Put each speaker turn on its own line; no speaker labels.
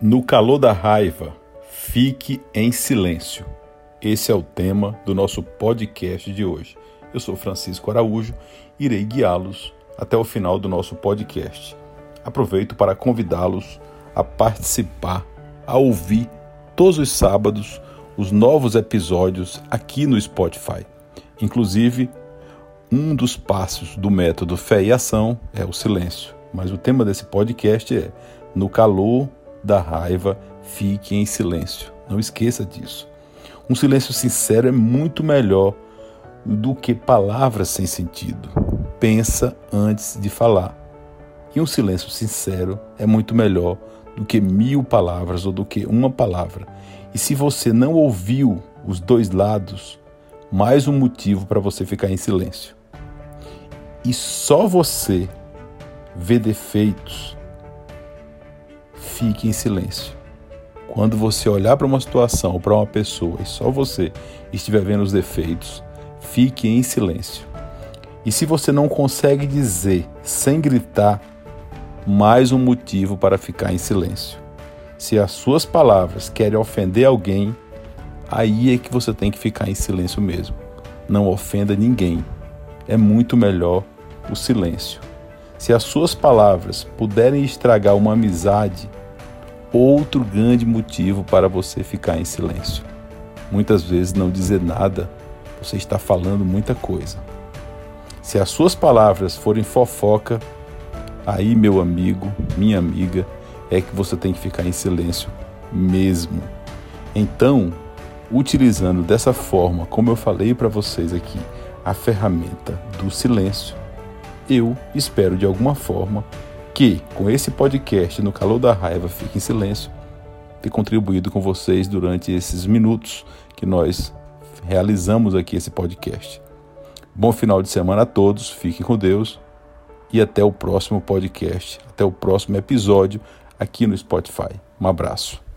No calor da raiva, fique em silêncio. Esse é o tema do nosso podcast de hoje. Eu sou Francisco Araújo irei guiá-los até o final do nosso podcast. Aproveito para convidá-los a participar, a ouvir todos os sábados os novos episódios aqui no Spotify. Inclusive, um dos passos do método Fé e Ação é o silêncio. Mas o tema desse podcast é No calor da raiva, fique em silêncio. Não esqueça disso. Um silêncio sincero é muito melhor do que palavras sem sentido. Pensa antes de falar. E um silêncio sincero é muito melhor do que mil palavras ou do que uma palavra. E se você não ouviu os dois lados, mais um motivo para você ficar em silêncio. E só você vê defeitos fique em silêncio. Quando você olhar para uma situação ou para uma pessoa e só você estiver vendo os defeitos, fique em silêncio. E se você não consegue dizer sem gritar, mais um motivo para ficar em silêncio. Se as suas palavras querem ofender alguém, aí é que você tem que ficar em silêncio mesmo. Não ofenda ninguém. É muito melhor o silêncio. Se as suas palavras puderem estragar uma amizade, outro grande motivo para você ficar em silêncio. Muitas vezes não dizer nada, você está falando muita coisa. Se as suas palavras forem fofoca, aí, meu amigo, minha amiga, é que você tem que ficar em silêncio mesmo. Então, utilizando dessa forma, como eu falei para vocês aqui, a ferramenta do silêncio, eu espero de alguma forma que, com esse podcast no calor da raiva, fique em silêncio, ter contribuído com vocês durante esses minutos que nós realizamos aqui esse podcast. Bom final de semana a todos, fiquem com Deus e até o próximo podcast, até o próximo episódio aqui no Spotify. Um abraço.